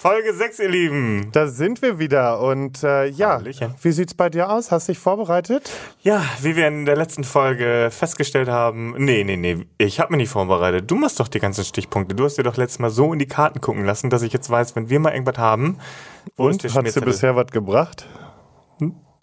Folge 6, ihr Lieben. Da sind wir wieder und äh, ja, Hallöchen. wie sieht's bei dir aus? Hast dich vorbereitet? Ja, wie wir in der letzten Folge festgestellt haben, nee, nee, nee, ich habe mich nicht vorbereitet. Du machst doch die ganzen Stichpunkte. Du hast dir doch letztes Mal so in die Karten gucken lassen, dass ich jetzt weiß, wenn wir mal irgendwas haben, wo ist Und der hast du Schmierzettel? bisher was gebracht?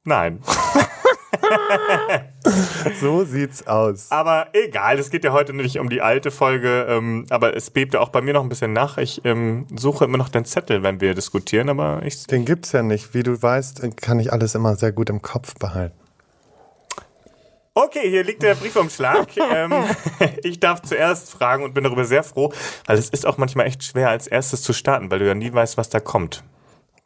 Nein. So sieht's aus. Aber egal, es geht ja heute nicht um die alte Folge, ähm, aber es bebte auch bei mir noch ein bisschen nach. Ich ähm, suche immer noch den Zettel, wenn wir diskutieren, aber ich Den gibt's ja nicht. Wie du weißt, kann ich alles immer sehr gut im Kopf behalten. Okay, hier liegt der Briefumschlag. ähm, ich darf zuerst fragen und bin darüber sehr froh, weil es ist auch manchmal echt schwer, als erstes zu starten, weil du ja nie weißt, was da kommt.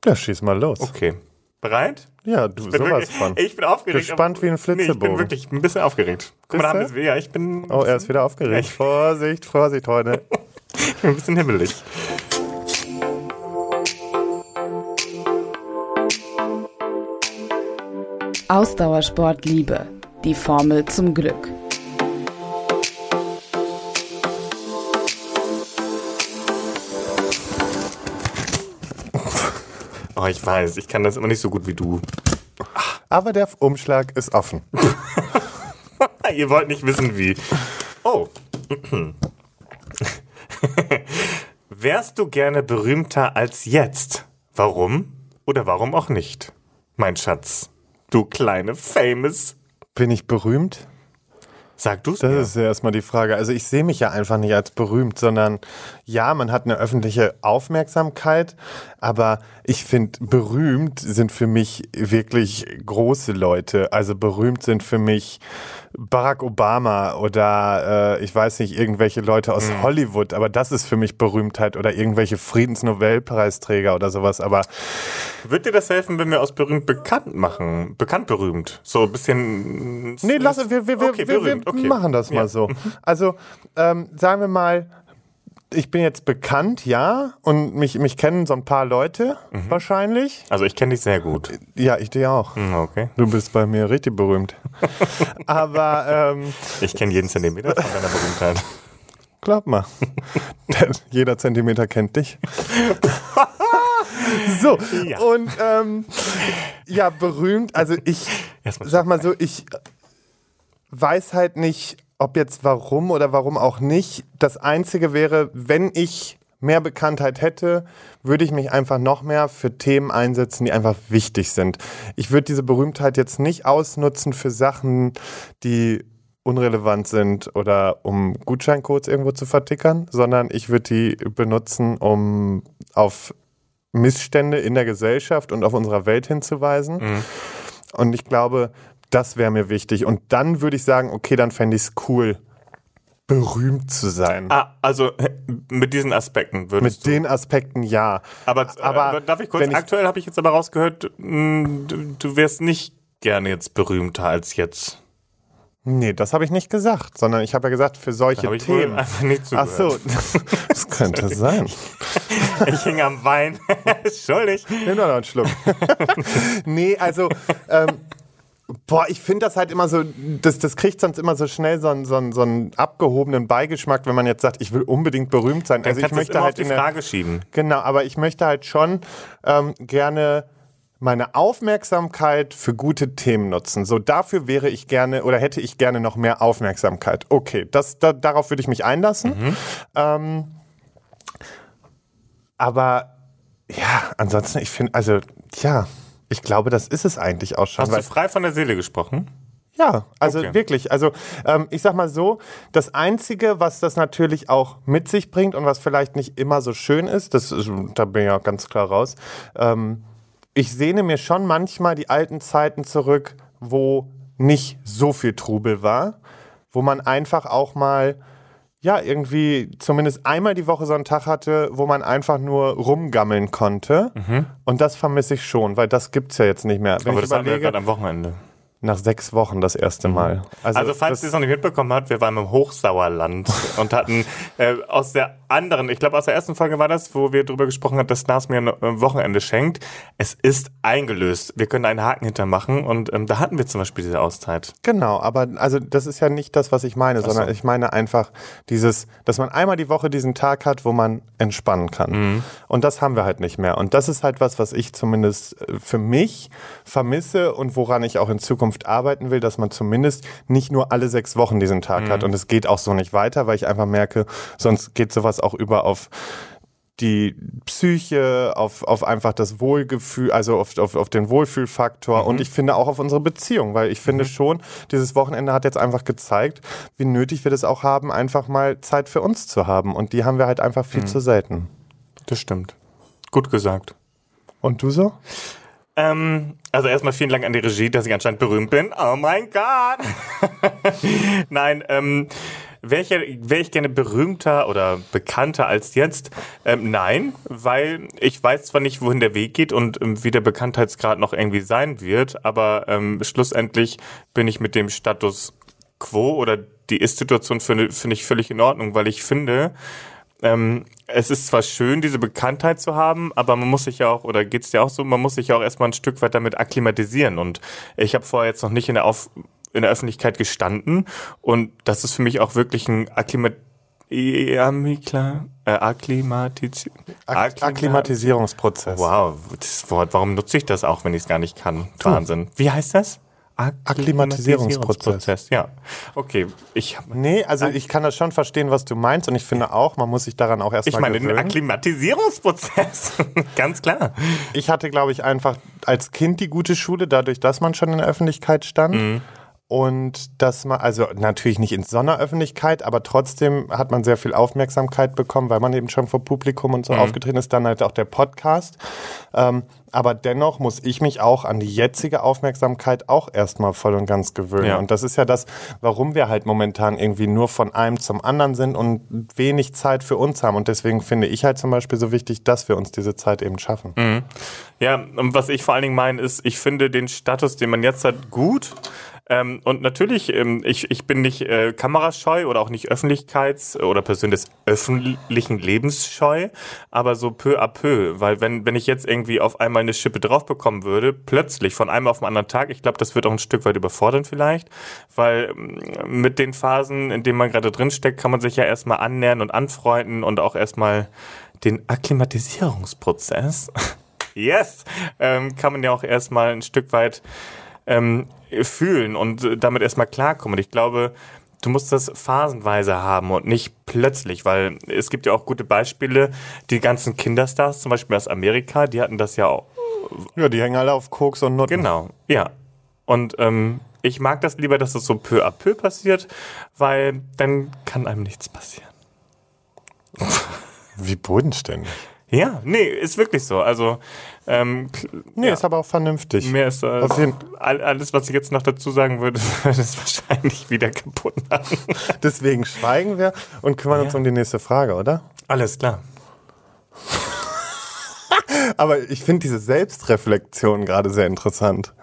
Ja, schieß mal los. Okay. Bereit? Ja, du Bin sowas wirklich, von. Ich bin aufgeregt. Gespannt wie ein Nee, ich bin Flitzebogen. wirklich ein bisschen aufgeregt. Guck mal, da haben Bist wir es wieder. Ich bin, Oh, er ist wieder aufgeregt. Vorsicht, Vorsicht, Freunde. ich bin ein bisschen himmelig. Ausdauersport Liebe. Die Formel zum Glück. Oh, ich weiß, ich kann das immer nicht so gut wie du. Aber der Umschlag ist offen. Ihr wollt nicht wissen, wie. Oh. Wärst du gerne berühmter als jetzt? Warum? Oder warum auch nicht? Mein Schatz. Du kleine Famous. Bin ich berühmt? Sag du's Das mir. ist ja erstmal die Frage. Also ich sehe mich ja einfach nicht als berühmt, sondern ja, man hat eine öffentliche Aufmerksamkeit, aber ich finde, berühmt sind für mich wirklich große Leute. Also berühmt sind für mich Barack Obama oder äh, ich weiß nicht, irgendwelche Leute aus Hollywood, aber das ist für mich Berühmtheit oder irgendwelche Friedensnobelpreisträger oder sowas. Aber Wird dir das helfen, wenn wir aus berühmt bekannt machen? Bekannt berühmt. So ein bisschen. Nee, lass, wir, wir, wir, Okay, wir, berühmt, wir okay. machen das mal Ja. so. Also, ähm, sagen wir mal, ich bin jetzt bekannt, ja, und mich, mich kennen so ein paar Leute Mhm. wahrscheinlich. Also ich kenne dich sehr gut. Ja, ich dir auch. Hm, Okay. Du bist bei mir richtig berühmt. Aber ähm, Ich kenne jeden Zentimeter von deiner Berühmtheit. glaub mal, jeder Zentimeter kennt dich. so, Ja. und ähm, ja, berühmt, also ich sag mal so, ich weiß halt nicht, ob jetzt warum oder warum auch nicht. Das Einzige wäre, wenn ich mehr Bekanntheit hätte, würde ich mich einfach noch mehr für Themen einsetzen, die einfach wichtig sind. Ich würde diese Berühmtheit jetzt nicht ausnutzen für Sachen, die unrelevant sind oder um Gutscheincodes irgendwo zu vertickern, sondern ich würde die benutzen, um auf Missstände in der Gesellschaft und auf unserer Welt hinzuweisen. Und ich glaube, das wäre mir wichtig. Und dann würde ich sagen, okay, dann fände ich es cool, berühmt zu sein. Ah, also äh, mit diesen Aspekten würdest Mit den Aspekten ja. du. Aber, aber aber darf ich kurz? aktuell habe ich jetzt aber rausgehört, mh, du, du wärst nicht gerne jetzt berühmter als jetzt. Nee, das habe ich nicht gesagt, sondern ich habe ja gesagt, für solche Habe ich Themen. einfach nicht Ach zugehört. so, das könnte sein. Ich hing am Wein. Entschuldig. Nimm doch noch einen Schluck. nee, also, ähm, boah, ich finde das halt immer so, das, das kriegt sonst immer so schnell so einen, so, einen, so einen abgehobenen Beigeschmack, wenn man jetzt sagt, ich will unbedingt berühmt sein. Dann also ich möchte halt auf die in der, Frage schieben. Genau, aber ich möchte halt schon ähm, gerne meine Aufmerksamkeit für gute Themen nutzen. So dafür wäre ich gerne oder hätte ich gerne noch mehr Aufmerksamkeit. Okay, das, da, darauf würde ich mich einlassen. Ähm, aber ja, ansonsten, ich finde, also ja, ich glaube, das ist es eigentlich auch schon. Hast du frei von der Seele gesprochen? Ja, also Okay. wirklich. Also ähm, ich sag mal so, das Einzige, was das natürlich auch mit sich bringt und was vielleicht nicht immer so schön ist, das ist, da bin ich auch ganz klar raus, ähm, ich sehne mir schon manchmal die alten Zeiten zurück, wo nicht so viel Trubel war, wo man einfach auch mal ja, irgendwie zumindest einmal die Woche so einen Tag hatte, wo man einfach nur rumgammeln konnte. Und das vermisse ich schon, weil das gibt's ja jetzt nicht mehr. Wenn Aber das hatten wir ja überlege, gerade am Wochenende. Nach sechs Wochen das erste Mal. Also, falls das- ihr es noch nicht mitbekommen habt, wir waren im Hochsauerland und hatten äh, aus der anderen, ich glaube aus der ersten Folge war das, wo wir darüber gesprochen haben, dass Nas mir ein äh, Wochenende schenkt. Es ist eingelöst. Wir können einen Haken hintermachen und ähm, da hatten wir zum Beispiel diese Auszeit. Genau, aber also das ist ja nicht das, was ich meine, sondern ich meine einfach dieses, dass man einmal die Woche diesen Tag hat, wo man entspannen kann. Und das haben wir halt nicht mehr. Und das ist halt was, was ich zumindest äh, für mich vermisse und woran ich auch in Zukunft arbeiten will, dass man zumindest nicht nur alle sechs Wochen diesen Tag hat. Und es geht auch so nicht weiter, weil ich einfach merke, sonst geht sowas auch über auf die Psyche, auf, auf einfach das Wohlgefühl, also auf, auf, auf den Wohlfühlfaktor und ich finde auch auf unsere Beziehung, weil ich finde schon, dieses Wochenende hat jetzt einfach gezeigt, wie nötig wir das auch haben, einfach mal Zeit für uns zu haben und die haben wir halt einfach viel zu selten. Das stimmt. Gut gesagt. Und du so? Ähm, also erstmal vielen Dank an die Regie, dass ich anscheinend berühmt bin. Oh mein Gott! Nein, ähm, wäre ich, wär ich gerne berühmter oder bekannter als jetzt? Ähm, nein, weil ich weiß zwar nicht, wohin der Weg geht und ähm, wie der Bekanntheitsgrad noch irgendwie sein wird, aber ähm, schlussendlich bin ich mit dem Status quo oder die Ist-Situation finde finde ich völlig in Ordnung, weil ich finde, ähm, es ist zwar schön, diese Bekanntheit zu haben, aber man muss sich ja auch, oder geht's dir auch so, man muss sich ja auch erstmal ein Stück weit damit akklimatisieren. Und ich habe vorher jetzt noch nicht in der, Auf in der Öffentlichkeit gestanden und das ist für mich auch wirklich ein Akklimat Amikla, äh, Akklimatiz Ak Akklimatisierungsprozess. Wow, das Wort, warum nutze ich das auch, wenn ich es gar nicht kann? Wahnsinn. Wie heißt das? Akklimatisierungsprozess. Ja. Okay, ich Nee, also ich kann das schon verstehen, was du meinst und ich finde auch, man muss sich daran auch ich erstmal meine den gewöhnen. Akklimatisierungsprozess. Ganz klar. Ich hatte, glaube ich, einfach als Kind die gute Schule, dadurch, dass man schon in der Öffentlichkeit stand. Und dass man, also natürlich nicht in so einer Öffentlichkeit, aber trotzdem hat man sehr viel Aufmerksamkeit bekommen, weil man eben schon vor Publikum und so aufgetreten ist. Dann halt auch der Podcast. Ähm, aber dennoch muss ich mich auch an die jetzige Aufmerksamkeit auch erstmal voll und ganz gewöhnen. Ja. Und das ist ja das, warum wir halt momentan irgendwie nur von einem zum anderen sind und wenig Zeit für uns haben. Und deswegen finde ich halt zum Beispiel so wichtig, dass wir uns diese Zeit eben schaffen. Ja, und was ich vor allen Dingen meine, ist, ich finde den Status, den man jetzt hat, gut. Ähm, und natürlich, ähm, ich, ich bin nicht äh, kamerascheu oder auch nicht öffentlichkeits- oder Person des öffentlichen Lebens scheu, aber so peu à peu, weil wenn, wenn ich jetzt irgendwie auf einmal eine Schippe drauf bekommen würde, plötzlich von einem auf den anderen Tag, ich glaube, das wird auch ein Stück weit überfordern vielleicht, weil ähm, mit den Phasen, in denen man gerade drinsteckt, kann man sich ja erstmal annähern und anfreunden und auch erstmal den Akklimatisierungsprozess Yes! Ähm, kann man ja auch erstmal ein Stück weit ähm, fühlen und damit erstmal klarkommen. Und ich glaube, du musst das phasenweise haben und nicht plötzlich, weil es gibt ja auch gute Beispiele, die ganzen Kinderstars, zum Beispiel aus Amerika, die hatten das ja auch. Ja, die hängen alle auf Koks und Nutten. Genau, ja. Und ähm, ich mag das lieber, dass es so peu à peu passiert, weil dann kann einem nichts passieren. Wie bodenständig. Ja, nee, ist wirklich so. Also, ähm, Nee, ja. ist aber auch vernünftig. Mehr ist äh, alles, was ich jetzt noch dazu sagen würde, würde es wahrscheinlich wieder kaputt machen. Deswegen schweigen wir und kümmern uns um die nächste Frage, oder? Alles klar. Aber ich finde diese Selbstreflexion gerade sehr interessant.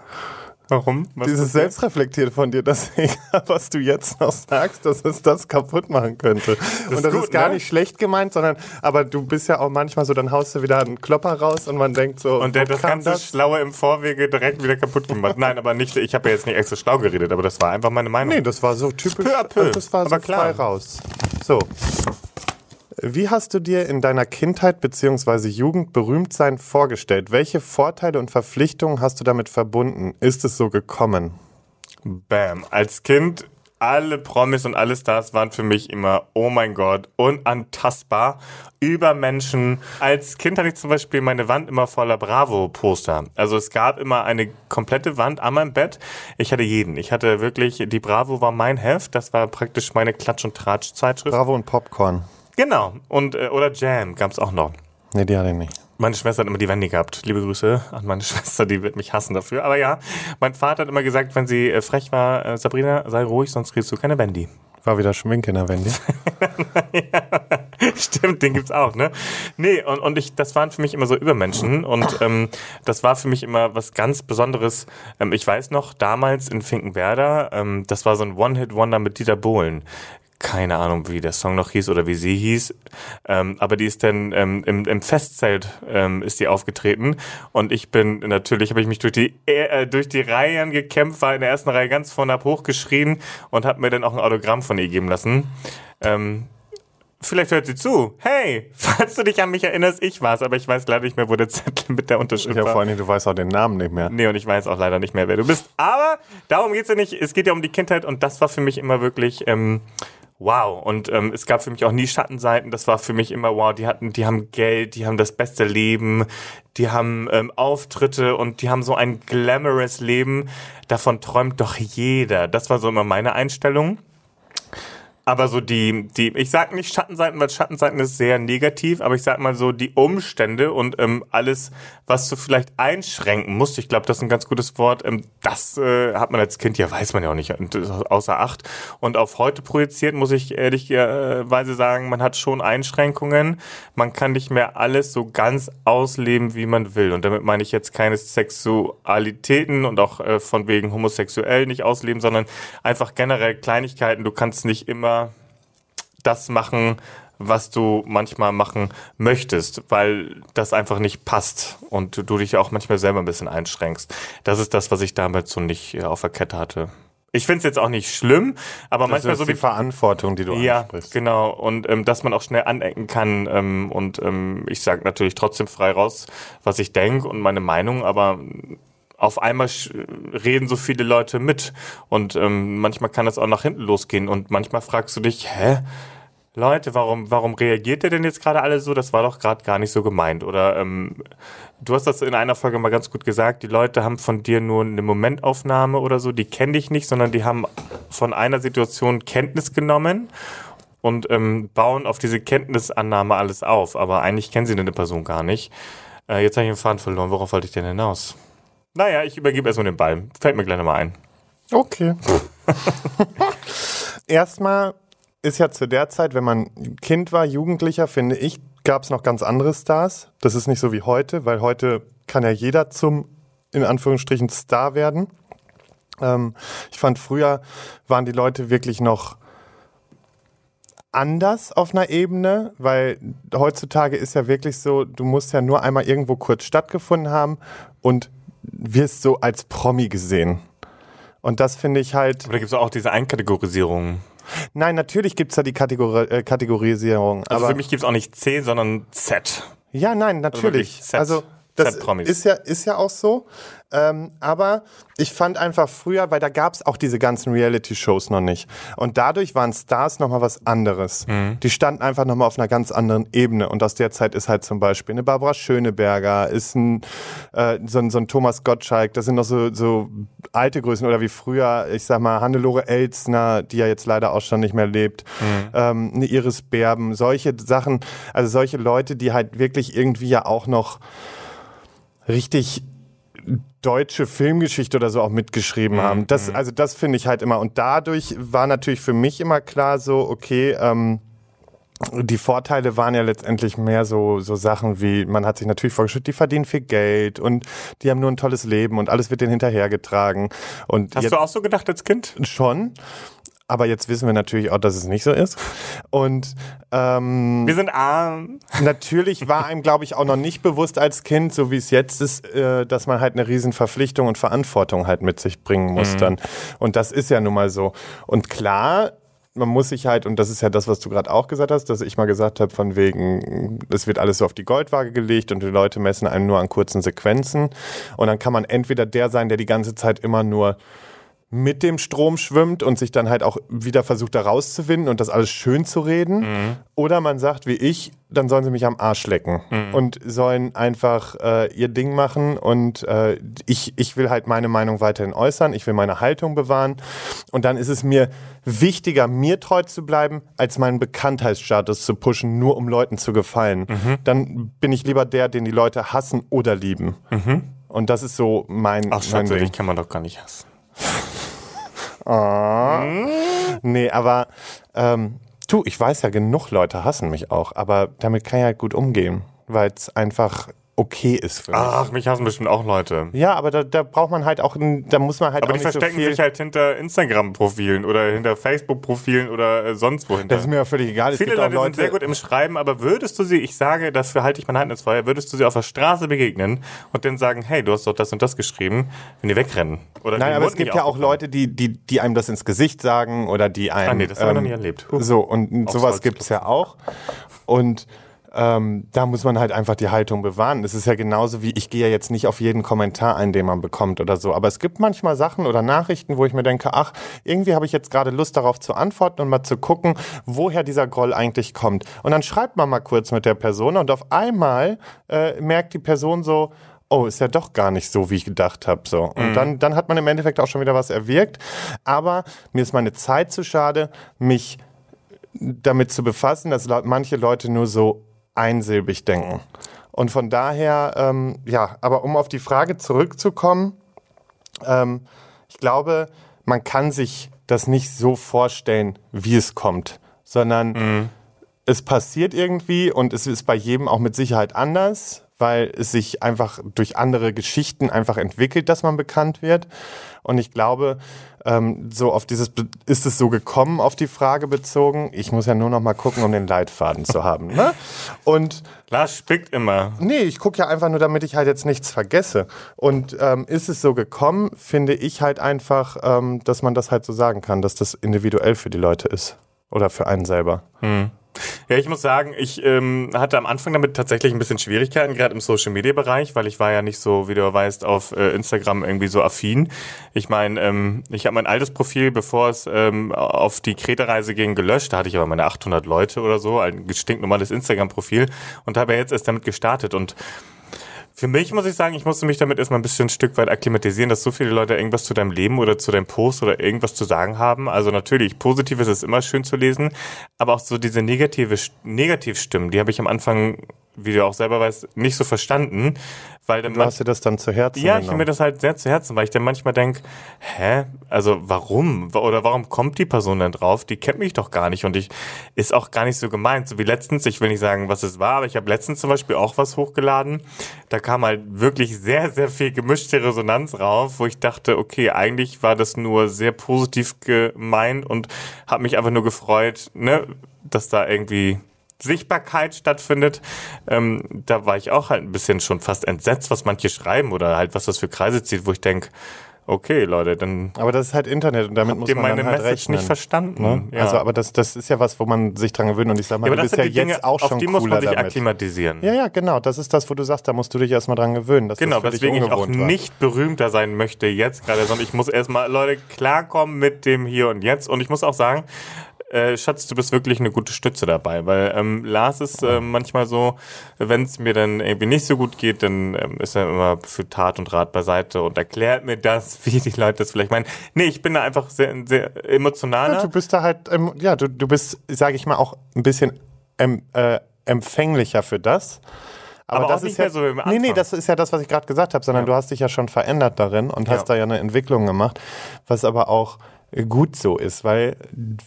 Warum? Was Dieses ist Selbstreflektiert von dir, dass was du jetzt noch sagst, dass es das kaputt machen könnte. und das gut, ist gar ne? nicht schlecht gemeint, sondern, aber du bist ja auch manchmal so, dann haust du wieder einen Klopper raus und man denkt so, und der das ganze Schlaue im Vorwege direkt wieder kaputt gemacht. Nein, aber nicht, ich habe ja jetzt nicht extra schlau geredet, aber das war einfach meine Meinung. Nee, das war so typisch. À peu. Das war Aber so klar. frei raus. So. Wie hast du dir in deiner Kindheit bzw. Jugend Berühmtsein vorgestellt? Welche Vorteile und Verpflichtungen hast du damit verbunden? Ist es so gekommen? Bam. Als Kind, alle Promis und alle Stars waren für mich immer, oh mein Gott, unantastbar, Übermenschen. Als Kind hatte ich zum Beispiel meine Wand immer voller Bravo-Poster. Also es gab immer eine komplette Wand an meinem Bett. Ich hatte jeden. Ich hatte wirklich, die Bravo war mein Heft. Das war praktisch meine Klatsch- und Tratsch-Zeitschrift. Bravo und Popcorn. Genau. Und, äh, oder Jam gab's auch noch. Nee, die hatte ich nicht. Meine Schwester hat immer die Wendy gehabt. Liebe Grüße an meine Schwester, die wird mich hassen dafür. Aber ja, mein Vater hat immer gesagt, wenn sie äh, frech war, äh, Sabrina, sei ruhig, sonst kriegst du keine Wendy. War wieder Schminke in der Wendy. Stimmt, den gibt's auch, ne? Nee, und, und ich, das waren für mich immer so Übermenschen und ähm, das war für mich immer was ganz Besonderes. Ähm, ich weiß noch, damals in Finkenwerder, ähm, das war so ein One-Hit-Wonder mit Dieter Bohlen keine Ahnung, wie der Song noch hieß oder wie sie hieß, ähm, aber die ist dann ähm, im, im Festzelt ähm, ist die aufgetreten und ich bin natürlich habe ich mich durch die äh, durch die Reihen gekämpft, war in der ersten Reihe ganz vorne ab hochgeschrien und habe mir dann auch ein Autogramm von ihr geben lassen. Ähm, Vielleicht hört sie zu. Hey, falls du dich an mich erinnerst, ich war's, aber ich weiß leider nicht mehr, wo der Zettel mit der Unterschrift Ja, war. vor allem, du weißt auch den Namen nicht mehr. Nee, und ich weiß auch leider nicht mehr, wer du bist. Aber darum geht's ja nicht. Es geht ja um die Kindheit und das war für mich immer wirklich ähm, wow. Und ähm, es gab für mich auch nie Schattenseiten. Das war für mich immer wow. Die hatten, die haben Geld, die haben das beste Leben, die haben ähm, Auftritte und die haben so ein glamorous Leben. Davon träumt doch jeder. Das war so immer meine Einstellung. Aber so die, die, ich sag nicht Schattenseiten, weil Schattenseiten ist sehr negativ, aber ich sag mal so die Umstände und ähm, alles, was du vielleicht einschränken musst, ich glaube, das ist ein ganz gutes Wort, ähm, das äh, hat man als Kind, ja weiß man ja auch nicht, äh, außer Acht. Und auf heute projiziert muss ich ehrlicherweise sagen, man hat schon Einschränkungen, man kann nicht mehr alles so ganz ausleben, wie man will. Und damit meine ich jetzt keine Sexualitäten und auch äh, von wegen homosexuell nicht ausleben, sondern einfach generell Kleinigkeiten. Du kannst nicht immer das machen, was du manchmal machen möchtest, weil das einfach nicht passt und du dich auch manchmal selber ein bisschen einschränkst. Das ist das, was ich damals so nicht äh, auf der Kette hatte. Ich finde es jetzt auch nicht schlimm, aber Das manchmal ist so die wie Verantwortung, die du ja, ansprichst. genau. Und ähm, dass man auch schnell anecken kann. Ähm, und ähm, ich sage natürlich trotzdem frei raus, was ich denke und meine Meinung, aber auf einmal reden so viele Leute mit. Und ähm, manchmal kann das auch nach hinten losgehen. Und manchmal fragst du dich, hä? Leute, warum, warum reagiert ihr denn jetzt gerade alle so? Das war doch gerade gar nicht so gemeint. Oder ähm, du hast das in einer Folge mal ganz gut gesagt, die Leute haben von dir nur eine Momentaufnahme oder so, die kennen dich nicht, sondern die haben von einer Situation Kenntnis genommen und ähm, bauen auf diese Kenntnisannahme alles auf. Aber eigentlich kennen sie eine Person gar nicht. Äh, jetzt habe ich den Faden verloren. Worauf wollte ich denn hinaus? Naja, ich übergebe erstmal den Ball. Fällt mir gleich nochmal ein. Okay. Erstmal ist ja zu der Zeit, wenn man Kind war, Jugendlicher, finde ich, gab es noch ganz andere Stars. Das ist nicht so wie heute, weil heute kann ja jeder zum, in Anführungsstrichen, Star werden. Ähm, ich fand, früher waren die Leute wirklich noch anders auf einer Ebene, weil heutzutage ist ja wirklich so, du musst ja nur einmal irgendwo kurz stattgefunden haben und wirst so als Promi gesehen. Und das finde ich halt. Aber da gibt es auch diese Einkategorisierung. Nein, natürlich gibt es da die Kategori äh, Kategorisierung. Also aber für mich gibt es auch nicht C, sondern Z. ja, nein, natürlich. wirklich Set- Also das ist ja, ist ja auch so. Ähm, aber ich fand einfach früher, weil da gab es auch diese ganzen Reality-Shows noch nicht. Und dadurch waren Stars nochmal was anderes. Mhm. Die standen einfach nochmal auf einer ganz anderen Ebene. Und aus der Zeit ist halt zum Beispiel eine Barbara Schöneberger, ist ein, äh, so, ein so ein Thomas Gottschalk, das sind noch so, so alte Größen. Oder wie früher, ich sag mal, Hannelore Elsner, die ja jetzt leider auch schon nicht mehr lebt. Ähm, eine Iris Berben, solche Sachen, also solche Leute, die halt wirklich irgendwie ja auch noch richtig deutsche Filmgeschichte oder so auch mitgeschrieben haben. Das, also das finde ich halt immer. Und dadurch war natürlich für mich immer klar so, okay, ähm, die Vorteile waren ja letztendlich mehr so, so Sachen wie, man hat sich natürlich vorgestellt, die verdienen viel Geld und die haben nur ein tolles Leben und alles wird denen hinterhergetragen. Und Hast du auch so gedacht als Kind? schon. Aber jetzt wissen wir natürlich auch, dass es nicht so ist. Und ähm, Wir sind arm. Natürlich war einem, glaube ich, auch noch nicht bewusst als Kind, so wie es jetzt ist, äh, dass man halt eine riesen Verpflichtung und Verantwortung halt mit sich bringen muss dann. Und das ist ja nun mal so. Und klar, man muss sich halt, und das ist ja das, was du gerade auch gesagt hast, dass ich mal gesagt habe, von wegen, es wird alles so auf die Goldwaage gelegt und die Leute messen einen nur an kurzen Sequenzen. Und dann kann man entweder der sein, der die ganze Zeit immer nur mit dem Strom schwimmt und sich dann halt auch wieder versucht, da rauszuwinden und das alles schön zu reden. Oder man sagt, wie ich, dann sollen sie mich am Arsch lecken und sollen einfach äh, ihr Ding machen und äh, ich, ich will halt meine Meinung weiterhin äußern, ich will meine Haltung bewahren und dann ist es mir wichtiger, mir treu zu bleiben, als meinen Bekanntheitsstatus zu pushen, nur um Leuten zu gefallen. Dann bin ich lieber der, den die Leute hassen oder lieben. Und das ist so mein, Ach, mein Ding. kann man doch gar nicht hassen. Nee, aber ähm, du, ich weiß ja, genug Leute hassen mich auch, aber damit kann ich halt gut umgehen, weil es einfach okay ist für mich. Ach, mich hassen bestimmt auch Leute. Ja, aber da, da braucht man halt auch, da muss man halt Aber auch die nicht so verstecken viel. sich halt hinter Instagram-Profilen oder hinter Facebook-Profilen oder äh, sonst wo hinter. das ist mir ja völlig egal. Es Viele Leute, Leute, sind sehr gut im Schreiben, aber würdest du sie, ich sage, dafür halte ich meine Hand ins Feuer, würdest du sie auf der Straße begegnen und dann sagen, hey, du hast doch das und das geschrieben, wenn die wegrennen? Oder Nein, aber es gibt ja auch? Leute, die, die, die einem das ins Gesicht sagen oder die einem. Ah, nee, das haben wir noch nie erlebt. Huh. So, und Auf sowas gibt es ja auch. Und ähm, da muss man halt einfach die Haltung bewahren. Das ist ja genauso wie, ich gehe ja jetzt nicht auf jeden Kommentar ein, den man bekommt oder so. Aber es gibt manchmal Sachen oder Nachrichten, wo ich mir denke, ach, irgendwie habe ich jetzt gerade Lust darauf zu antworten und mal zu gucken, woher dieser Groll eigentlich kommt. Und dann schreibt man mal kurz mit der Person und auf einmal äh, merkt die Person so, oh, ist ja doch gar nicht so, wie ich gedacht habe. So. Und dann, dann hat man im Endeffekt auch schon wieder was erwirkt. Aber mir ist meine Zeit zu schade, mich damit zu befassen, dass manche Leute nur so einsilbig denken. Und von daher, ähm, ja, aber um auf die Frage zurückzukommen, ähm, ich glaube, man kann sich das nicht so vorstellen, wie es kommt, sondern es passiert irgendwie und es ist bei jedem auch mit Sicherheit anders, weil es sich einfach durch andere Geschichten einfach entwickelt, dass man bekannt wird. Und ich glaube, ähm, so auf dieses, ist es so gekommen auf die Frage bezogen? Ich muss ja nur noch mal gucken, um den Leitfaden zu haben. Ne? Und Lars spickt immer. Nee, ich gucke ja einfach nur, damit ich halt jetzt nichts vergesse. Und ähm, ist es so gekommen, finde ich halt einfach, ähm, dass man das halt so sagen kann, dass das individuell für die Leute ist. Oder für einen selber. Ja, ich muss sagen, ich ähm, hatte am Anfang damit tatsächlich ein bisschen Schwierigkeiten, gerade im Social Media Bereich, weil ich war ja nicht so, wie du weißt, auf äh, Instagram irgendwie so affin. Ich meine, ähm, ich habe mein altes Profil, bevor es ähm, auf die Kreta-Reise ging, gelöscht. Da hatte ich aber meine 800 Leute oder so, ein stinknormales Instagram-Profil und habe ja jetzt erst damit gestartet und für mich muss ich sagen, ich musste mich damit erstmal ein bisschen ein Stück weit akklimatisieren, dass so viele Leute irgendwas zu deinem Leben oder zu deinem Post oder irgendwas zu sagen haben. Also natürlich, Positives ist immer schön zu lesen, aber auch so diese negative, Negativstimmen, die habe ich am Anfang, wie du auch selber weißt, nicht so verstanden, weil dann Du hast dir das dann zu Herzen ja, ich genommen. mir das halt sehr zu Herzen, weil ich dann manchmal denke, hä, also warum? Oder warum kommt die Person dann drauf? Die kennt mich doch gar nicht und ich ist auch gar nicht so gemeint. So wie letztens, ich will nicht sagen, was es war, aber ich habe letztens zum Beispiel auch was hochgeladen. Da kam halt wirklich sehr, sehr viel gemischte Resonanz rauf, wo ich dachte, okay, eigentlich war das nur sehr positiv gemeint und habe mich einfach nur gefreut, ne, dass da irgendwie Sichtbarkeit stattfindet, ähm, da war ich auch halt ein bisschen schon fast entsetzt, was manche schreiben oder halt was das für Kreise zieht, wo ich denk, okay, Leute, dann aber das ist halt Internet und damit habt muss man meine dann halt Message rechnen. nicht verstanden. Ne? Ja. Also, aber das, das ist ja was, wo man sich dran gewöhnt. Und ich sag mal, ja, aber du das bist ja jetzt Dinge, auch auf schon die muss man sich damit. akklimatisieren. Ja, ja, genau. Das ist das, wo du sagst, da musst du dich erstmal dran gewöhnen. Dass Genau, weswegen ich auch war. nicht berühmter sein möchte jetzt gerade, sondern ich muss erstmal, Leute, klarkommen mit dem Hier und Jetzt. Und ich muss auch sagen, äh, Schatz, du bist wirklich eine gute Stütze dabei, weil ähm, Lars ist äh, manchmal so, wenn es mir dann irgendwie nicht so gut geht, dann ähm, ist er immer für Tat und Rat beiseite und erklärt mir das, wie die Leute das vielleicht meinen. Nee, ich bin da einfach sehr, sehr emotionaler. Ja, du bist da halt, ähm, ja, du, du bist, sage ich mal, auch ein bisschen ähm, äh, empfänglicher für das. Aber auch das ist ja, so wie am Nee, nee, Anfang. das ist ja das, was ich gerade gesagt habe, sondern Ja. du hast dich ja schon verändert darin und hast Ja. da ja eine Entwicklung gemacht, was aber auch gut so ist, weil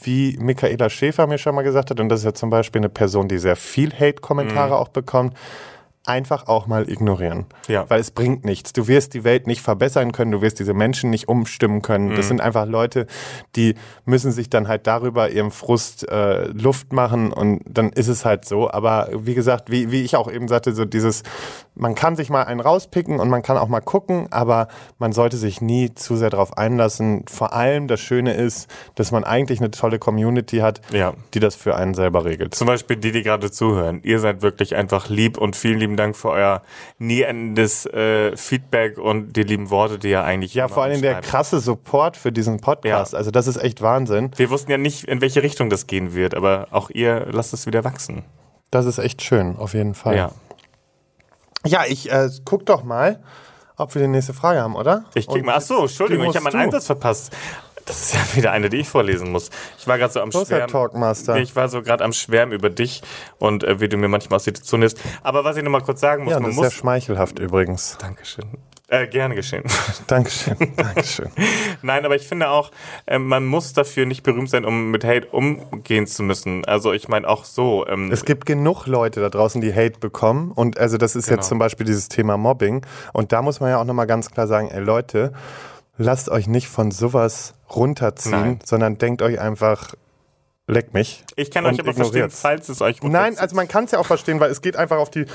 wie Michaela Schäfer mir schon mal gesagt hat, und das ist ja zum Beispiel eine Person, die sehr viel Hate-Kommentare auch bekommt, einfach auch mal ignorieren. Ja. Weil es bringt nichts. Du wirst die Welt nicht verbessern können, du wirst diese Menschen nicht umstimmen können. Mhm. Das sind einfach Leute, die müssen sich dann halt darüber ihrem Frust äh, Luft machen und dann ist es halt so. Aber wie gesagt, wie, wie ich auch eben sagte, so dieses, man kann sich mal einen rauspicken und man kann auch mal gucken, aber man sollte sich nie zu sehr darauf einlassen. Vor allem das Schöne ist, dass man eigentlich eine tolle Community hat, Ja. die das für einen selber regelt. Zum Beispiel die, die gerade zuhören. Ihr seid wirklich einfach lieb und vielen lieben Dank für euer nie endendes äh, Feedback und die lieben Worte, die ihr eigentlich Ja, vor allem der krasse Support für diesen Podcast. Ja. Also das ist echt Wahnsinn. Wir wussten ja nicht, in welche Richtung das gehen wird, aber auch ihr lasst es wieder wachsen. Das ist echt schön, auf jeden Fall. Ja. Ja, ich äh, guck doch mal, ob wir die nächste Frage haben, oder? Ich krieg mal, ach so, Entschuldigung, ich habe meinen. Einsatz verpasst. Das ist ja wieder eine, die ich vorlesen muss. Ich war gerade so am Schwärmen. Talkmaster. Nee, Ich war so gerade am Schwärmen über dich und äh, wie du mir manchmal aus die Zunge ist. Aber was ich noch mal kurz sagen muss, Ja, man das ist sehr muss. schmeichelhaft übrigens. Dankeschön. Äh, gerne geschehen. Dankeschön, Dankeschön. Nein, aber ich finde auch, äh, man muss dafür nicht berühmt sein, um mit Hate umgehen zu müssen. Also ich meine auch so. Ähm, Es gibt genug Leute da draußen, die Hate bekommen. Und also das ist Genau. jetzt zum Beispiel dieses Thema Mobbing. Und da muss man ja auch nochmal ganz klar sagen, ey Leute, lasst euch nicht von sowas runterziehen, Nein. sondern denkt euch einfach, leck mich. ich kann euch aber verstehen, falls es euch Nein, also man kann es ja auch verstehen, weil es geht einfach auf die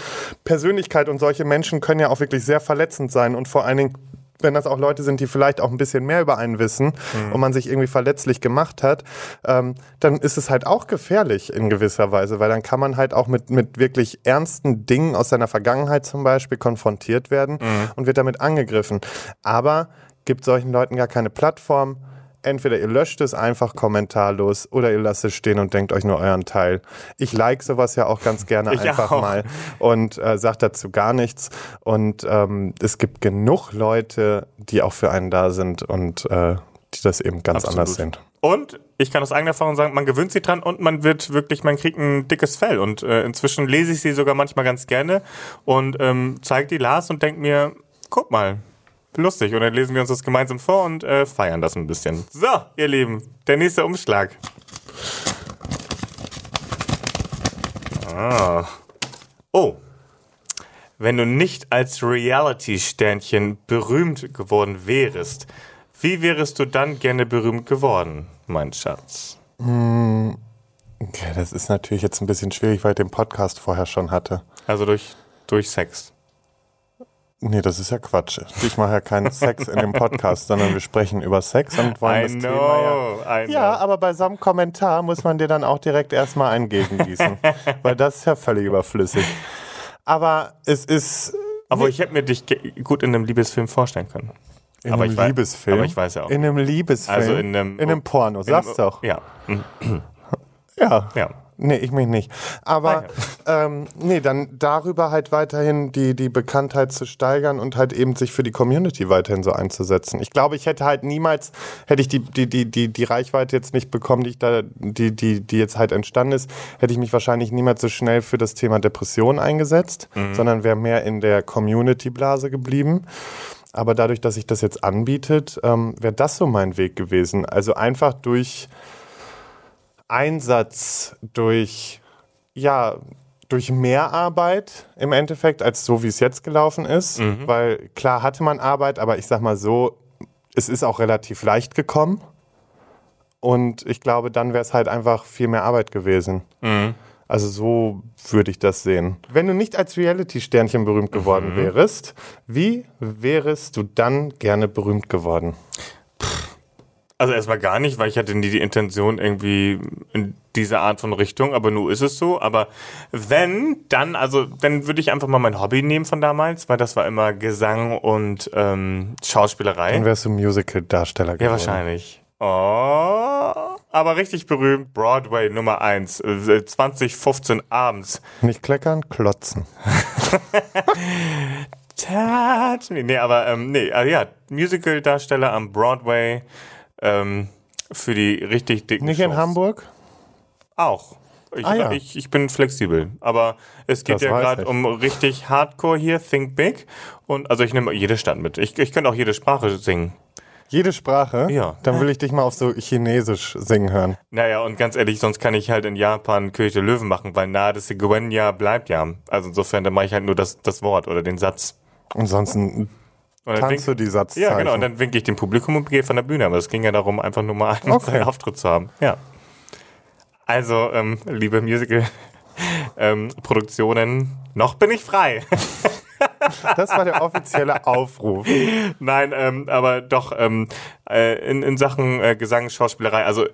Persönlichkeit und solche Menschen können ja auch wirklich sehr verletzend sein und vor allen Dingen, wenn das auch Leute sind, die vielleicht auch ein bisschen mehr über einen wissen und man sich irgendwie verletzlich gemacht hat, ähm, dann ist es halt auch gefährlich in gewisser Weise, weil dann kann man halt auch mit, mit wirklich ernsten Dingen aus seiner Vergangenheit zum Beispiel konfrontiert werden und wird damit angegriffen. Aber gibt solchen Leuten gar keine Plattform. Entweder ihr löscht es einfach kommentarlos oder ihr lasst es stehen und denkt euch nur euren Teil. Ich like sowas ja auch ganz gerne einfach auch. mal und äh, sagt dazu gar nichts. Und ähm, es gibt genug Leute, die auch für einen da sind und äh, die das eben ganz Absolut. anders sehen. Und ich kann aus eigener Erfahrung sagen, man gewöhnt sich dran und man wird wirklich, man kriegt ein dickes Fell. Und äh, inzwischen lese ich sie sogar manchmal ganz gerne und ähm, zeige die Lars und denke mir, guck mal, lustig. Und dann lesen wir uns das gemeinsam vor und äh, feiern das ein bisschen. So, ihr Lieben, der nächste Umschlag. Ah. Oh. Wenn du nicht als Reality-Sternchen berühmt geworden wärest, wie wärest du dann gerne berühmt geworden, mein Schatz? Okay, das ist natürlich jetzt ein bisschen schwierig, weil ich den Podcast vorher schon hatte. Also durch, durch Sex. Nee, das ist ja Quatsch. Ich mache ja keinen Sex in dem Podcast, sondern wir sprechen über Sex und wollen I das Thema ja know, I know. Ja, aber bei so einem Kommentar muss man dir dann auch direkt erstmal einen gegengießen. weil das ist ja völlig überflüssig. Aber es ist Aber ich hätte mir dich gut in einem Liebesfilm vorstellen können. in aber einem Liebesfilm. aber ich weiß ja auch. In einem Liebesfilm. Also in einem- In einem Porno, In sag's einem- doch. Ja. Ja. Ja. Nee, ich mich nicht. Aber ähm, nee, dann darüber halt weiterhin die, die Bekanntheit zu steigern und halt eben sich für die Community weiterhin so einzusetzen. Ich glaube, ich hätte halt niemals, hätte ich die, die, die, die, die Reichweite jetzt nicht bekommen, die ich da, die, die, die jetzt halt entstanden ist, hätte ich mich wahrscheinlich niemals so schnell für das Thema Depression eingesetzt, sondern wäre mehr in der Community-Blase geblieben. Aber dadurch, dass sich das jetzt anbietet, ähm, wäre das so mein Weg gewesen. Also einfach durch Einsatz, durch, ja, durch mehr Arbeit im Endeffekt, als so wie es jetzt gelaufen ist. Weil klar hatte man Arbeit, aber ich sag mal so, es ist auch relativ leicht gekommen. Und ich glaube, dann wäre es halt einfach viel mehr Arbeit gewesen. Also so würde ich das sehen. Wenn du nicht als Reality-Sternchen berühmt geworden wärst, wie wärest du dann gerne berühmt geworden? Also erstmal gar nicht, weil ich hatte nie die Intention irgendwie in diese Art von Richtung, aber nur ist es so. Aber wenn, dann, also dann würde ich einfach mal mein Hobby nehmen von damals, weil das war immer Gesang und ähm, Schauspielerei. Dann wärst du Musical-Darsteller geworden. Ja, wahrscheinlich. Oh, aber richtig berühmt. Broadway Nummer 1, äh, 2015 abends. Nicht kleckern, klotzen. Touch me. Nee, aber ähm, nee, also ja, Musical-Darsteller am Broadway ähm, für die richtig dicken Nicht in Shows. Hamburg? Auch. Ich, Ah, ja. ich, ich bin flexibel. Aber es geht Das ja gerade um richtig Hardcore hier, Think Big. Und also ich nehme jede Stadt mit. Ich, ich könnte auch jede Sprache singen. Jede Sprache? Ja. Dann will ich dich mal auf so Chinesisch singen hören. Naja, und ganz ehrlich, sonst kann ich halt in Japan der Löwen machen, weil nahe des Gwenya bleibt ja. Also insofern, dann mache ich halt nur das, das Wort oder den Satz. Ansonsten Und dann wink- die Satzzeichen. Ja, genau. Und dann winke ich dem Publikum und gehe von der Bühne. Aber es ging ja darum, einfach nur mal einen Okay. Auftritt zu haben. Ja. Also, ähm, liebe Musical-Produktionen, noch bin ich frei. das war der offizielle Aufruf. Nein, ähm, aber doch ähm, äh, in, in Sachen äh, Gesang, Schauspielerei, also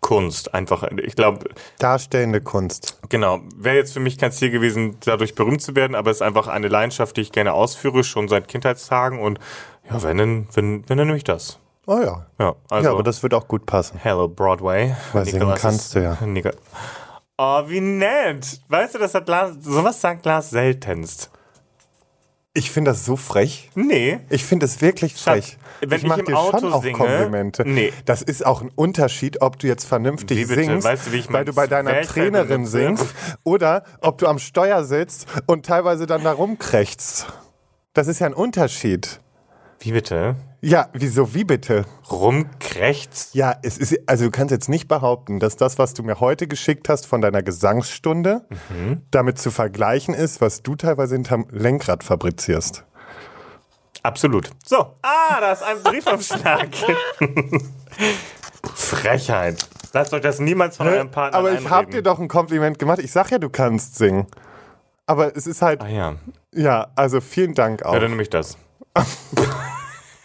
Kunst einfach. Ich glaube, Darstellende Kunst. genau, wäre jetzt für mich kein Ziel gewesen, dadurch berühmt zu werden, aber es ist einfach eine Leidenschaft, die ich gerne ausführe, schon seit Kindheitstagen und ja, wenn dann, wenn, wenn dann nehme ich das. Oh ja. Ja, also ja, aber das wird auch gut passen. Hello Broadway. Weil singen kannst du ja. Nico oh, wie nett. Weißt du, das hat Lars, sowas sagt Lars seltenst. Ich finde das so frech. Nee. Ich finde es wirklich frech. wenn ich ich mach im dir Auto schon auch singe- Komplimente. Nee. Das ist auch ein Unterschied, ob du jetzt vernünftig singst, Weißt du, wie ich weil du bei deiner Trainerin singst, oder ob du am Steuer sitzt und teilweise dann da rumkrächzt. Das ist ja ein Unterschied. Wie bitte? Ja, wieso, wie bitte? Rumkrächzt? Ja, es ist, also du kannst jetzt nicht behaupten, dass das, was du mir heute geschickt hast von deiner Gesangsstunde, damit zu vergleichen ist, was du teilweise hinterm Lenkrad fabrizierst. Absolut. So, ah, da ist ein Briefumschlag. Frechheit. Lasst euch das niemals von eurem Partner Aber ich habe einreden. dir doch ein Kompliment gemacht. Ich sag ja, du kannst singen. Aber es ist halt, Ah ja, ja, also vielen Dank auch. ja dann nehme ich das.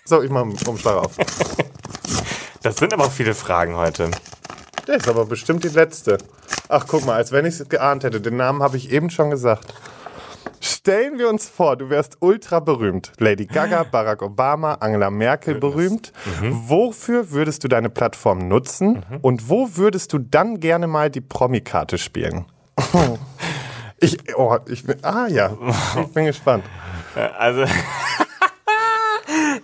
So, ich mache einen Umschlag auf. Das sind aber auch viele Fragen heute. Der ist aber bestimmt die letzte. Ach, guck mal, als wenn ich es geahnt hätte. Den Namen habe ich eben schon gesagt. Stellen wir uns vor, du wärst ultra berühmt. Lady Gaga, Barack Obama, Angela Merkel berühmt. Wofür würdest du deine Plattform nutzen? Und wo würdest du dann gerne mal die Promi-Karte spielen? ich, oh, ich bin, ah ja, ich bin gespannt. Also.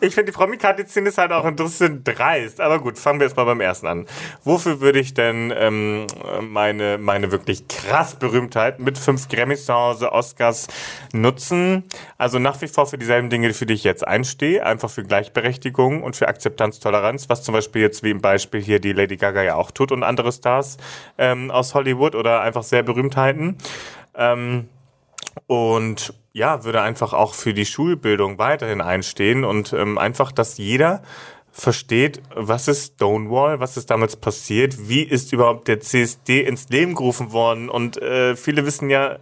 Ich finde die Promi-Karte-Szene ist halt auch ein bisschen dreist. Aber gut, fangen wir jetzt mal beim ersten an. Wofür würde ich denn ähm, meine, meine wirklich krass Berühmtheit mit fünf Grammys zu Hause, Oscars nutzen? Also nach wie vor für dieselben Dinge, für die ich jetzt einstehe. Einfach für Gleichberechtigung und für Akzeptanz, Toleranz. Was zum Beispiel jetzt wie im Beispiel hier die Lady Gaga ja auch tut und andere Stars ähm, aus Hollywood oder einfach sehr Berühmtheiten. Ähm, und ja, würde einfach auch für die Schulbildung weiterhin einstehen und ähm, einfach, dass jeder versteht, was ist Stonewall, was ist damals passiert, wie ist überhaupt der CSD ins Leben gerufen worden und äh, viele wissen ja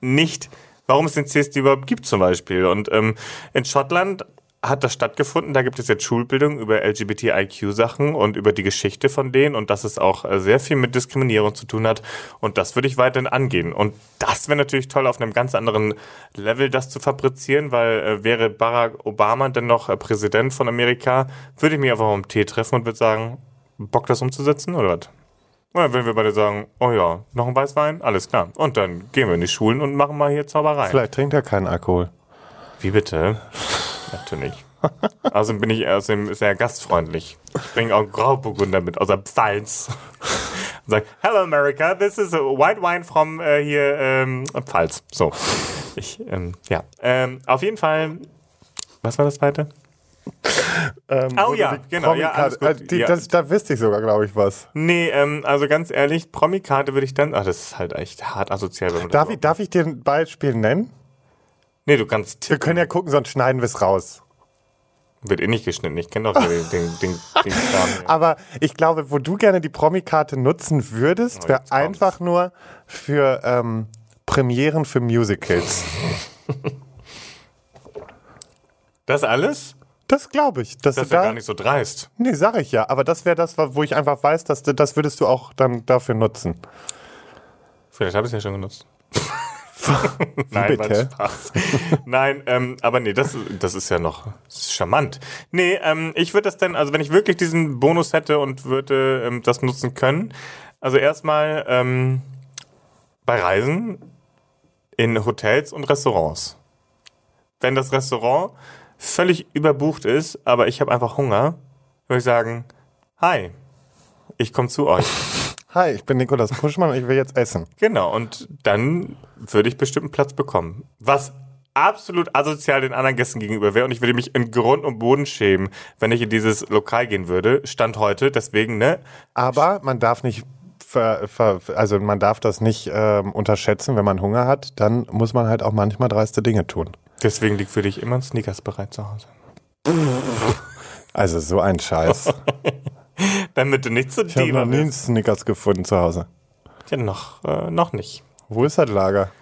nicht, warum es den CSD überhaupt gibt zum Beispiel. Und ähm, in Schottland hat das stattgefunden. Da gibt es jetzt Schulbildung über LGBTIQ-Sachen und über die Geschichte von denen und dass es auch äh, sehr viel mit Diskriminierung zu tun hat. Und das würde ich weiterhin angehen. Und das wäre natürlich toll, auf einem ganz anderen Level das zu fabrizieren, weil äh, wäre Barack Obama denn noch äh, Präsident von Amerika, würde ich mich einfach um Tee treffen und würde sagen, Bock das umzusetzen oder was? Ja, wenn wir beide sagen, oh ja, noch ein Weißwein, alles klar. Und dann gehen wir in die Schulen und machen mal hier Zauberei. Vielleicht trinkt er keinen Alkohol. Wie bitte? Natürlich. Außerdem bin ich außerdem sehr gastfreundlich. Ich bringe auch Grauburgunder mit aus der Pfalz. Und sage, Hello America, this is a white wine from äh, hier ähm, Pfalz. So. Ich, ähm, ja. Ähm, auf jeden Fall, was war das zweite? Ähm, Oh ja, genau, ja, alles Promi-Karte- gut. äh, die, Ja. das, da wüsste ich sogar, glaube ich, was. Nee, ähm, also ganz ehrlich, Promi-Karte würde ich dann, ach, das ist halt echt hart asozial. Darf ich, darf ich dir ein Beispiel nennen? Nee, du kannst Wir tippen. können ja gucken, sonst schneiden wir es raus. Wird eh nicht geschnitten. Ich kenne doch den, den, den, den Kram. Aber ich glaube, wo du gerne die Promi-Karte nutzen würdest, Oh, wäre einfach nur für ähm, Premieren für Musicals. Das alles? Das glaube ich. Dass Das ist ja da, gar nicht so dreist. Nee, sag ich ja. Aber das wäre das, wo ich einfach weiß, dass das würdest du auch dann dafür nutzen. Vielleicht habe ich es ja schon genutzt. Nein, bitte? Spaß. Nein, ähm, aber nee, das, das ist ja noch ist charmant. Nee, ähm, ich würde das dann, also wenn ich wirklich diesen Bonus hätte und würde ähm, das nutzen können, also erstmal ähm, bei Reisen in Hotels und Restaurants. Wenn das Restaurant völlig überbucht ist, aber ich habe einfach Hunger, würde ich sagen, hi, ich komme zu euch. Hi, ich bin Nikolas Puschmann und ich will jetzt essen. Genau, und dann würde ich bestimmt einen Platz bekommen. Was absolut asozial den anderen Gästen gegenüber wäre und ich würde mich in Grund und Boden schämen, wenn ich in dieses Lokal gehen würde. Stand heute, deswegen, ne? Aber man darf nicht, ver, ver, also man darf das nicht ähm, unterschätzen, wenn man Hunger hat, dann muss man halt auch manchmal dreiste Dinge tun. Deswegen liegt für dich immer ein Sneakers bereit zu Hause. Also so ein Scheiß. Damit du nicht zu Ich habe noch nie einen. Snickers gefunden zu Hause. Ja, noch, äh, noch nicht. Wo ist das Lager?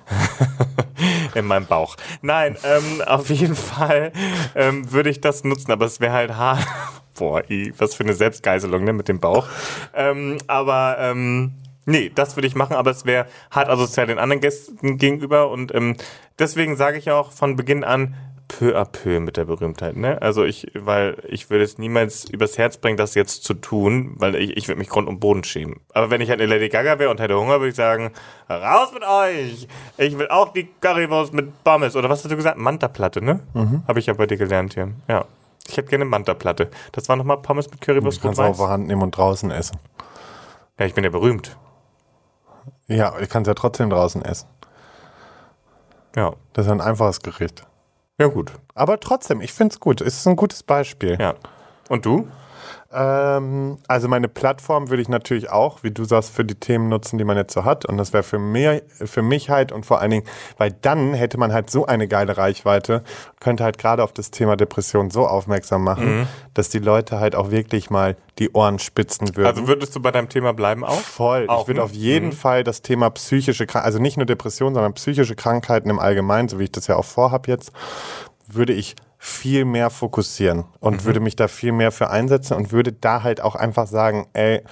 in meinem Bauch. Nein, ähm, auf jeden Fall ähm, würde ich das nutzen, aber es wäre halt hart. Boah, was für eine Selbstgeißelung, ne, mit dem Bauch. Ähm, aber ähm, nee, das würde ich machen, aber es wäre hart asozial den anderen Gästen gegenüber und ähm, deswegen sage ich auch von Beginn an peu à peu mit der Berühmtheit, ne? Also ich, weil ich würde es niemals übers Herz bringen, das jetzt zu tun, weil ich, ich würde mich Grund und Boden schämen. Aber wenn ich halt eine Lady Gaga wäre und hätte Hunger, würde ich sagen, raus mit euch! Ich will auch die Currywurst mit Pommes. Oder was hast du gesagt? Manta-Platte, ne? Habe ich ja bei dir gelernt hier. Ja. Ich hätte gerne Manta-Platte. Das war nochmal Pommes mit Currywurst Du kannst auch auf Hand nehmen und draußen essen. Ja, ich bin ja berühmt. Ja, ich kann es ja trotzdem draußen essen. Ja. Das ist ein einfaches Gericht. Ja, gut. Aber trotzdem, ich finde es gut. Es ist ein gutes Beispiel. Ja. Und du? Ähm, also meine Plattform würde ich natürlich auch, wie du sagst, für die Themen nutzen, die man jetzt so hat. Und das wäre für, mir, für mich halt und vor allen Dingen, weil dann hätte man halt so eine geile Reichweite, könnte halt gerade auf das Thema Depression so aufmerksam machen, Mhm. dass die Leute halt auch wirklich mal die Ohren spitzen würden. Also würdest du bei deinem Thema bleiben auch? Voll. Auch, ich würde ne? auf jeden Fall das Thema psychische Krankheiten, also nicht nur Depression, sondern psychische Krankheiten im Allgemeinen, so wie ich das ja auch vorhab jetzt, würde ich viel mehr fokussieren und würde mich da viel mehr für einsetzen und würde da halt auch einfach sagen, ey,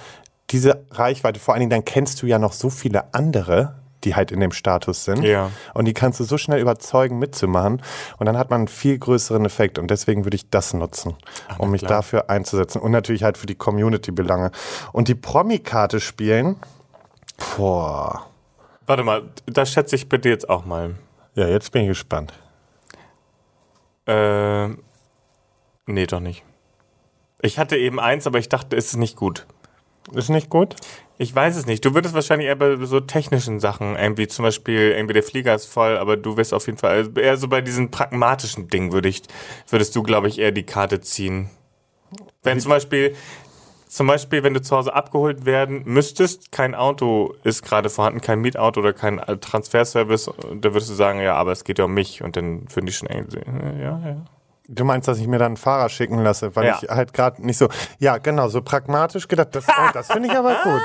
diese Reichweite, vor allen Dingen, dann kennst du ja noch so viele andere, die halt in dem Status sind. Ja. Und die kannst du so schnell überzeugen, mitzumachen. Und dann hat man einen viel größeren Effekt. Und deswegen würde ich das nutzen, um mich klar. dafür einzusetzen. Und natürlich halt für die Community-Belange. Und die Promi-Karte spielen, boah. Warte mal, das schätze ich bitte jetzt auch mal. Ja, jetzt bin ich gespannt. Äh, nee, doch nicht. Ich hatte eben eins, aber ich dachte, es ist nicht gut. Ist nicht gut? Ich weiß es nicht. Du würdest wahrscheinlich eher bei so technischen Sachen, irgendwie zum Beispiel, irgendwie der Flieger ist voll, aber du wirst auf jeden Fall, also eher so bei diesen pragmatischen Dingen würde ich, würdest du, glaube ich, eher die Karte ziehen. Wenn zum Beispiel, zum Beispiel, wenn du zu Hause abgeholt werden müsstest, kein Auto ist gerade vorhanden, kein Mietauto oder kein Transferservice, da würdest du sagen, ja, aber es geht ja um mich und dann würden die schon irgendwie, ja, ja. Du meinst, dass ich mir dann einen Fahrer schicken lasse, weil Ja. ich halt gerade nicht so. Ja, genau, so pragmatisch gedacht. Das, oh, das finde ich aber gut.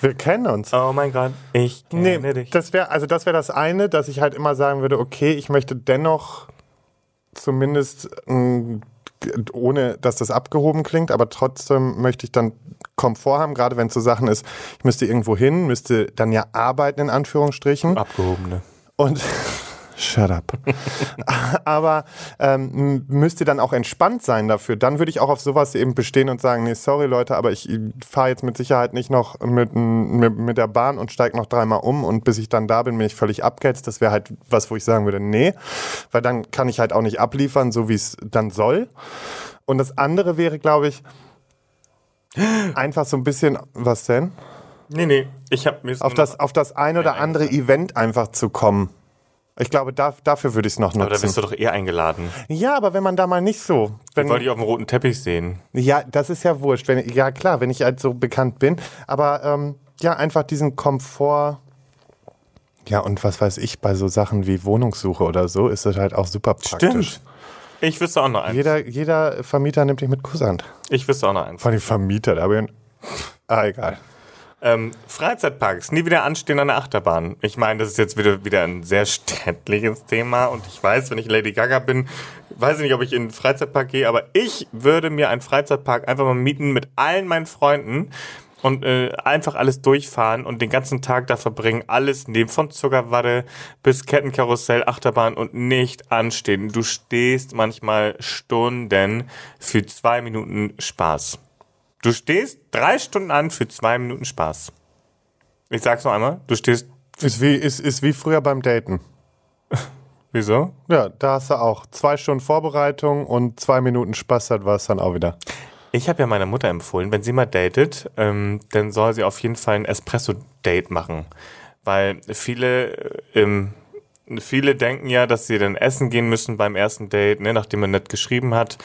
Wir kennen uns. Oh mein Gott, ich Nee, kenne dich. das wäre also das wäre das eine, dass ich halt immer sagen würde, okay, ich möchte dennoch zumindest mh, ohne, dass das abgehoben klingt, aber trotzdem möchte ich dann Komfort haben, gerade wenn es so Sachen ist, ich müsste irgendwo hin, müsste dann ja arbeiten in Anführungsstrichen Abgehobene. und Shut up. Aber ähm, m- müsste dann auch entspannt sein dafür. Dann würde ich auch auf sowas eben bestehen und sagen, nee, sorry Leute, aber ich fahre jetzt mit Sicherheit nicht noch mit, mit, mit der Bahn und steige noch dreimal um und bis ich dann da bin, bin ich völlig abgehetzt. Das wäre halt was, wo ich sagen würde, nee, weil dann kann ich halt auch nicht abliefern, so wie es dann soll. Und das andere wäre, glaube ich, einfach so ein bisschen, was denn? Nee, nee, ich habe mir Auf das, auf das ein oder andere Event einfach zu kommen. Ich glaube, da, dafür würde ich es noch Aber da nutzen. bist du doch eher eingeladen. Ja, aber wenn man da mal nicht so. Ich Wenn, wollte dich auf dem roten Teppich sehen. ja, das ist ja wurscht. Wenn, ja, klar, wenn ich halt so bekannt bin. Aber ähm, ja, einfach diesen Komfort. Ja, und was weiß ich, bei so Sachen wie Wohnungssuche oder so ist das halt auch super praktisch. Ich wüsste auch noch eins. Jeder, jeder Vermieter nimmt dich mit Kusshand. Ich wüsste auch noch eins. Von den Vermieter, da habe ich Ah, egal. Ähm, Freizeitparks, nie wieder anstehen an der Achterbahn. Ich meine, das ist jetzt wieder, wieder ein sehr städtliches Thema und ich weiß, wenn ich Lady Gaga bin, weiß ich nicht, ob ich in einen Freizeitpark gehe, aber ich würde mir einen Freizeitpark einfach mal mieten mit allen meinen Freunden und äh, einfach alles durchfahren und den ganzen Tag da verbringen, alles nehmen, von Zuckerwatte bis Kettenkarussell, Achterbahn und nicht anstehen. Du stehst manchmal Stunden für zwei Minuten Spaß. Du stehst drei Stunden an für zwei Minuten Spaß. Ich sag's noch einmal, du stehst. Ist wie, ist, ist wie früher beim Daten. Wieso? Ja, da hast du auch zwei Stunden Vorbereitung und zwei Minuten Spaß, das war es dann auch wieder. Ich habe ja meiner Mutter empfohlen, wenn sie mal datet, ähm, dann soll sie auf jeden Fall ein Espresso-Date machen. Weil viele, äh, ähm, viele denken ja, dass sie dann essen gehen müssen beim ersten Date, ne, nachdem man nett geschrieben hat.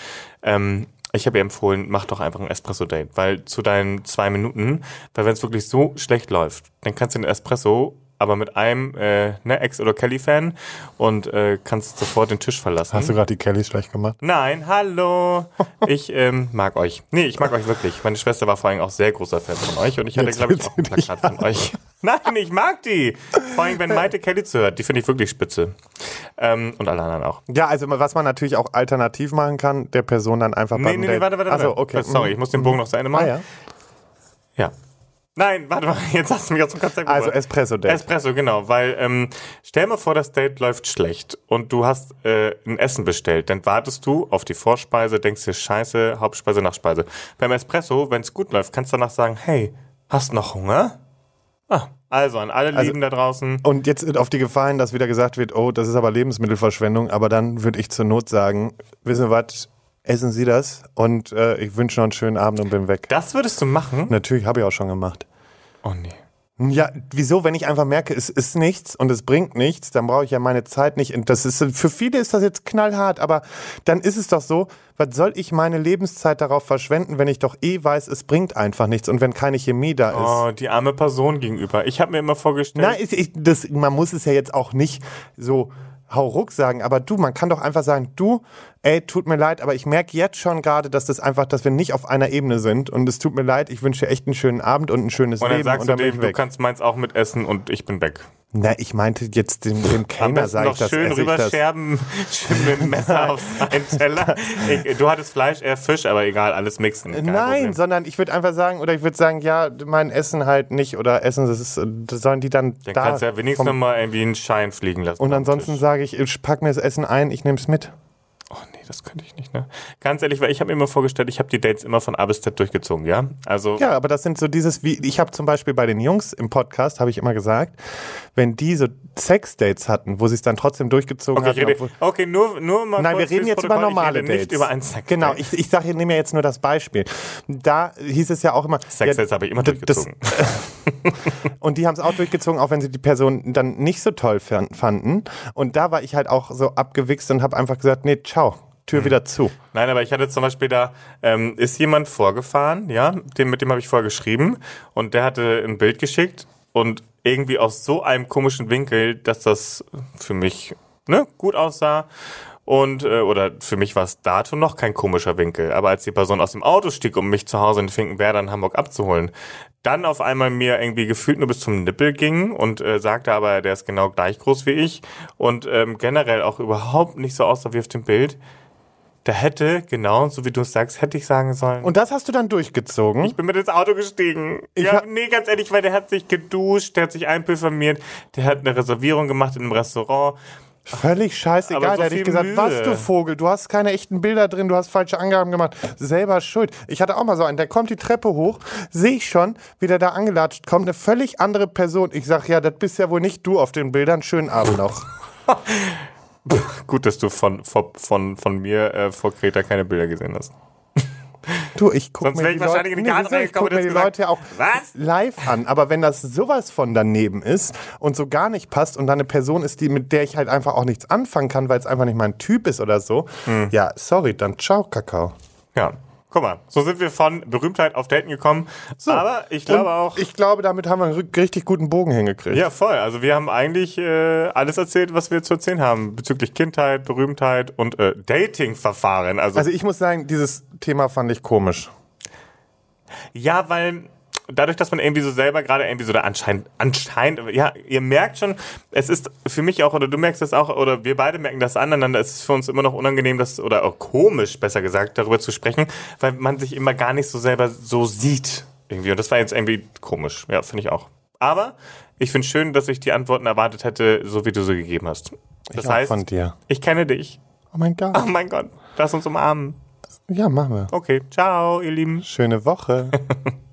Ähm, ich habe ihr empfohlen, mach doch einfach ein Espresso-Date, weil zu deinen zwei Minuten, weil wenn es wirklich so schlecht läuft, dann kannst du den Espresso aber mit einem äh, ne, Ex- oder Kelly-Fan und äh, kannst sofort den Tisch verlassen. Hast du gerade die Kelly schlecht gemacht? Nein, hallo. Ich ähm, mag euch. Nee, ich mag euch wirklich. Meine Schwester war vor allem auch sehr großer Fan von euch und ich hatte, glaube ich, auch ein Plakat von euch. Nein, ich mag die. Vor allem, wenn Maite Kelly zuhört. Die finde ich wirklich spitze. Ähm, und alle anderen auch. Ja, also was man natürlich auch alternativ machen kann, der Person dann einfach Nee, beim nee, nee, warte, warte, Also, warte. okay. Äh, Sorry, ich muss den Bogen noch zu Ende Ah, machen. ja. ja. Nein, warte mal, jetzt hast du mich aus dem Konzept Also gebracht. Espresso-Date. Espresso, genau, weil ähm, stell mal vor, das Date läuft schlecht und du hast äh, ein Essen bestellt, dann wartest du auf die Vorspeise, denkst dir Scheiße, Hauptspeise, Nachspeise. Beim Espresso, wenn es gut läuft, kannst du danach sagen, hey, hast noch Hunger? Ah, also an alle Lieben da draußen. Und jetzt auf die Gefahr hin, dass wieder gesagt wird, oh, das ist aber Lebensmittelverschwendung, aber dann würde ich zur Not sagen, wissen Sie was, essen Sie das und äh, ich wünsche noch einen schönen Abend und bin weg. Das würdest du machen? Natürlich, habe ich auch schon gemacht. Oh nee. Ja, wieso? Wenn ich einfach merke, es ist nichts und es bringt nichts, dann brauche ich ja meine Zeit nicht. Und das ist für viele ist das jetzt knallhart, aber dann ist es doch so, was soll ich meine Lebenszeit darauf verschwenden, wenn ich doch eh weiß, es bringt einfach nichts und wenn keine Chemie da ist. Oh, die arme Person gegenüber. Ich habe mir immer vorgestellt. Nein, ich, ich, das, man muss es ja jetzt auch nicht so hauruck sagen, aber du, man kann doch einfach sagen, du, ey, tut mir leid, aber ich merke jetzt schon gerade, dass das einfach, dass wir nicht auf einer Ebene sind und es tut mir leid, ich wünsche dir echt einen schönen Abend und ein schönes und dann Leben sagst und du dann bin dem, ich du kannst meins auch mit essen und ich bin weg. Na, ich meinte jetzt dem, dem Kellner, sage ich das. schön rüberscherben, schön mit dem Messer auf seinen Teller. Ich, du hattest Fleisch, eher Fisch, aber egal, alles mixen. kein Nein, Problem. sondern ich würde einfach sagen, oder ich würde sagen, ja, mein Essen halt nicht oder Essen, das ist, das sollen die dann Dann da. kannst du ja wenigstens vom- noch mal irgendwie einen Schein fliegen lassen. und ansonsten sage ich, ich pack mir das Essen ein, ich nehme es mit. Oh nee, das könnte ich nicht, ne? Ganz ehrlich, weil ich habe mir immer vorgestellt, ich habe die Dates immer von A bis Z durchgezogen, ja? Also, Ja, aber das sind so dieses, wie ich habe zum Beispiel bei den Jungs im Podcast, habe ich immer gesagt, wenn die so Sexdates hatten, wo sie es dann trotzdem durchgezogen okay, hatten. rede, obwohl- okay nur, nur mal Nein, wir reden jetzt über Protokoll, normale ich rede Dates. nicht über ein Sex Genau, ich, ich sage, ich nehme ja jetzt nur das Beispiel. Da hieß es ja auch immer. Sexdates ja, habe ich immer d- das- durchgezogen. Und die haben es auch durchgezogen, auch wenn sie die Person dann nicht so toll fan- fanden. Und da war ich halt auch so abgewichst und habe einfach gesagt, nee, ciao, Tür wieder zu. Nein, aber ich hatte zum Beispiel da, ähm, ist jemand vorgefahren, ja, dem, mit dem habe ich vorher geschrieben und der hatte ein Bild geschickt und irgendwie aus so einem komischen Winkel, dass das für mich ne, gut aussah. Und, äh, oder für mich war es dato noch kein komischer Winkel. Aber als die Person aus dem Auto stieg, um mich zu Hause in Finkenwerder in Hamburg abzuholen, dann auf einmal mir irgendwie gefühlt nur bis zum Nippel ging und äh, sagte aber, der ist genau gleich groß wie ich und ähm, generell auch überhaupt nicht so aussah wie auf dem Bild, da hätte, genau, so wie du es sagst, hätte ich sagen sollen. Und das hast du dann durchgezogen? ich bin mit ins Auto gestiegen. Ich ja, hab- nee, ganz ehrlich, weil der hat sich geduscht, der hat sich einpulvermiert, der hat eine Reservierung gemacht in einem Restaurant. Völlig scheißegal. Aber so da hätte ich gesagt, Mühe. was du Vogel, du hast keine echten Bilder drin, du hast falsche Angaben gemacht. Selber schuld. Ich hatte auch mal so einen, der kommt die Treppe hoch, sehe ich schon, wie der da angelatscht kommt, eine völlig andere Person. Ich sag, ja, das bist ja wohl nicht du auf den Bildern. Schönen Abend noch. Gut, dass du von, von, von, von mir äh, vor Kreta keine Bilder gesehen hast. Du, ich gucke mir die Leute, Karte wieso? ich guck mir die Leute auch Was? live an. Aber wenn das sowas von daneben ist und so gar nicht passt und dann eine Person ist, die mit der ich halt einfach auch nichts anfangen kann, weil es einfach nicht mein Typ ist oder so, Hm. ja, sorry, dann ciao, Kakao. Ja, guck mal, so sind wir von Berühmtheit auf Daten gekommen. Aber ich glaube auch. Ich glaube, damit haben wir einen ri- richtig guten Bogen hingekriegt. Ja, voll. Also wir haben eigentlich äh, alles erzählt, was wir zu erzählen haben bezüglich Kindheit, Berühmtheit und äh, Dating-Verfahren. Also, Also ich muss sagen, dieses Thema fand ich komisch. ja, weil dadurch, dass man irgendwie so selber gerade irgendwie so da anscheinend, anscheinend, ja, ihr merkt schon, es ist für mich auch, oder du merkst das auch, oder wir beide merken das aneinander, es ist für uns immer noch unangenehm, das, oder auch komisch, besser gesagt, darüber zu sprechen, weil man sich immer gar nicht so selber so sieht. Irgendwie. Und das war jetzt irgendwie komisch. Ja, finde ich auch. Aber ich finde schön, dass ich die Antworten erwartet hätte, so wie du sie gegeben hast. Das Ich heißt, von dir. ich kenne dich. Oh mein Gott. Oh mein Gott, lass uns umarmen. Ja, machen wir. Okay, ciao, ihr Lieben. Schöne Woche.